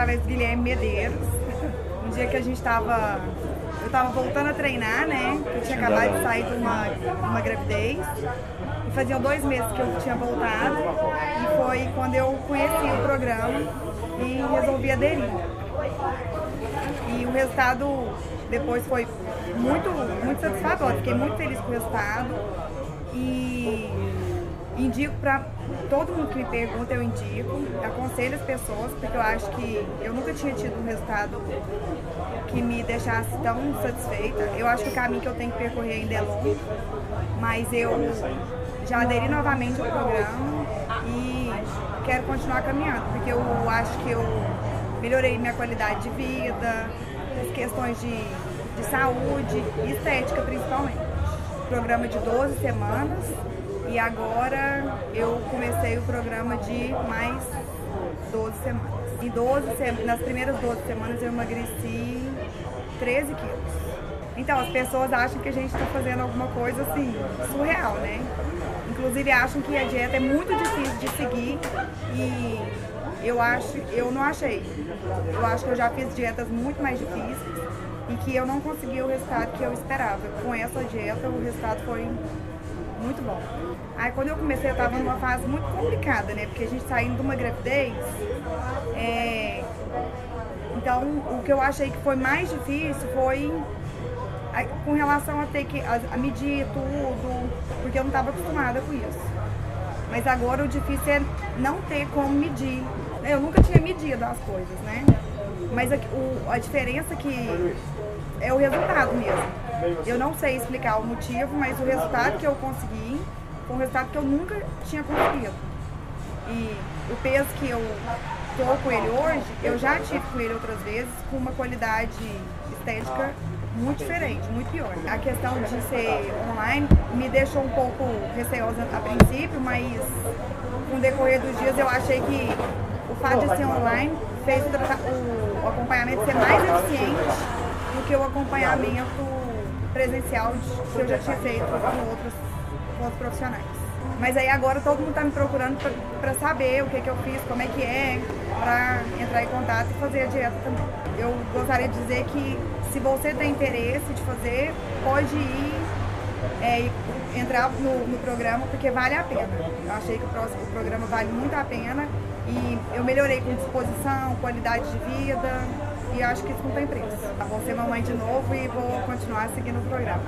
através do Guilherme Medeiros. Um dia que a gente estava. Eu estava voltando a treinar, né? Eu tinha acabado de sair de uma, uma gravidez. E faziam dois meses que eu tinha voltado. E foi quando eu conheci o programa e resolvi aderir. E o resultado depois foi muito, muito satisfatório. Fiquei muito feliz com o resultado. E indico para todo mundo que me pergunta, eu indico, aconselho as pessoas, porque eu acho que eu nunca tinha tido um resultado que me deixasse tão satisfeita. Eu acho que o caminho que eu tenho que percorrer ainda é longo, mas eu já aderi novamente ao programa e quero continuar caminhando, porque eu acho que eu melhorei minha qualidade de vida, as questões de, de saúde estética principalmente. Programa de 12 semanas e agora eu comecei o programa de mais 12 semanas. E 12, nas primeiras 12 semanas eu emagreci 13 quilos. Então as pessoas acham que a gente está fazendo alguma coisa assim, surreal, né? Inclusive acham que a dieta é muito difícil de seguir e eu acho, eu não achei. Eu acho que eu já fiz dietas muito mais difíceis e que eu não consegui o resultado que eu esperava. Com essa dieta o resultado foi muito bom. Aí quando eu comecei eu estava numa fase muito complicada, né? Porque a gente saindo de uma gravidez, é... então o que eu achei que foi mais difícil foi com relação a ter que a, medir tudo, porque eu não estava acostumada com isso. Mas agora o difícil é não ter como medir. Eu nunca tinha medido as coisas, né? Mas a, o, a diferença que é o resultado mesmo. Eu não sei explicar o motivo, mas o resultado que eu consegui foi um resultado que eu nunca tinha conseguido. E o peso que eu tô com ele hoje, eu já tive com ele outras vezes, com uma qualidade estética muito diferente, muito pior. A questão de ser online me deixou um pouco receosa a princípio, mas com o decorrer dos dias eu achei que o fato de ser online fez o, o acompanhamento ser mais eficiente do que o acompanhamento presencial que eu já tinha feito com outros, com outros profissionais. Mas aí agora todo mundo está me procurando para saber o que, que eu fiz, como é que é, para entrar em contato e fazer a dieta também. Eu gostaria de dizer que se você tem interesse de fazer, pode ir é, entrar no, no, programa porque vale a pena. Eu achei que o, próximo, o programa vale muito a pena e eu melhorei com disposição, qualidade de vida e acho que isso não tem preço. Vou ser mamãe de novo e vou continuar seguindo o programa.